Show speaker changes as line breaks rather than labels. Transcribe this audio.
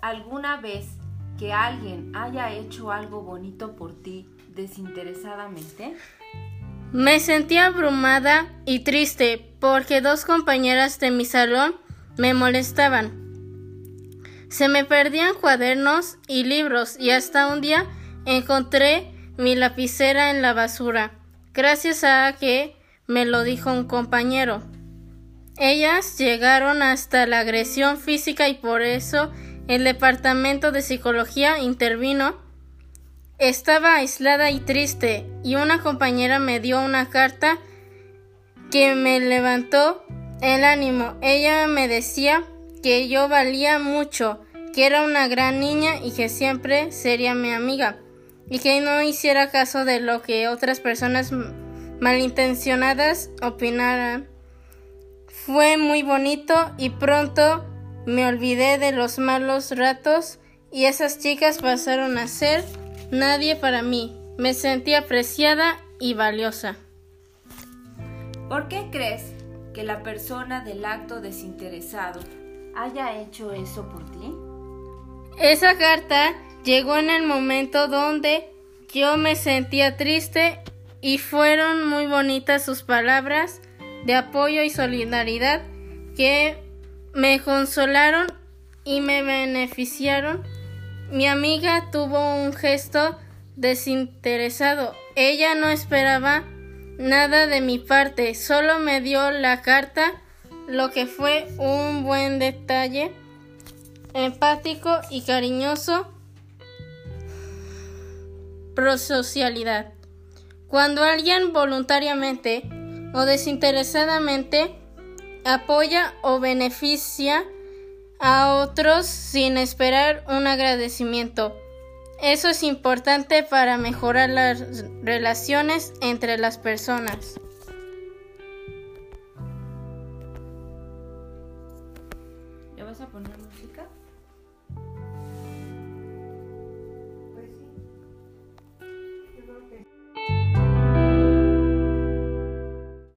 alguna vez que alguien haya hecho algo bonito por ti desinteresadamente?
Me sentí abrumada y triste porque dos compañeras de mi salón me molestaban. Se me perdían cuadernos y libros y hasta un día encontré mi lapicera en la basura, gracias a que me lo dijo un compañero. Ellas llegaron hasta la agresión física y por eso el departamento de psicología intervino. Estaba aislada y triste y una compañera me dio una carta que me levantó el ánimo. Ella me decía que yo valía mucho, que era una gran niña y que siempre sería mi amiga, y que no hiciera caso de lo que otras personas malintencionadas opinaran. Fue muy bonito y pronto me olvidé de los malos ratos y esas chicas pasaron a ser nadie para mí. Me sentí apreciada y valiosa.
¿Por qué crees que la persona del acto desinteresado haya hecho eso por ti?
Esa carta llegó en el momento donde yo me sentía triste y fueron muy bonitas sus palabras de apoyo y solidaridad que me consolaron y me beneficiaron. Mi amiga tuvo un gesto desinteresado. Ella no esperaba nada de mi parte, solo me dio la carta, lo que fue un buen detalle, empático y cariñoso. Prosocialidad. Cuando alguien voluntariamente o desinteresadamente apoya o beneficia a otros sin esperar un agradecimiento. Eso es importante para mejorar las relaciones entre las personas. Vas a poner música?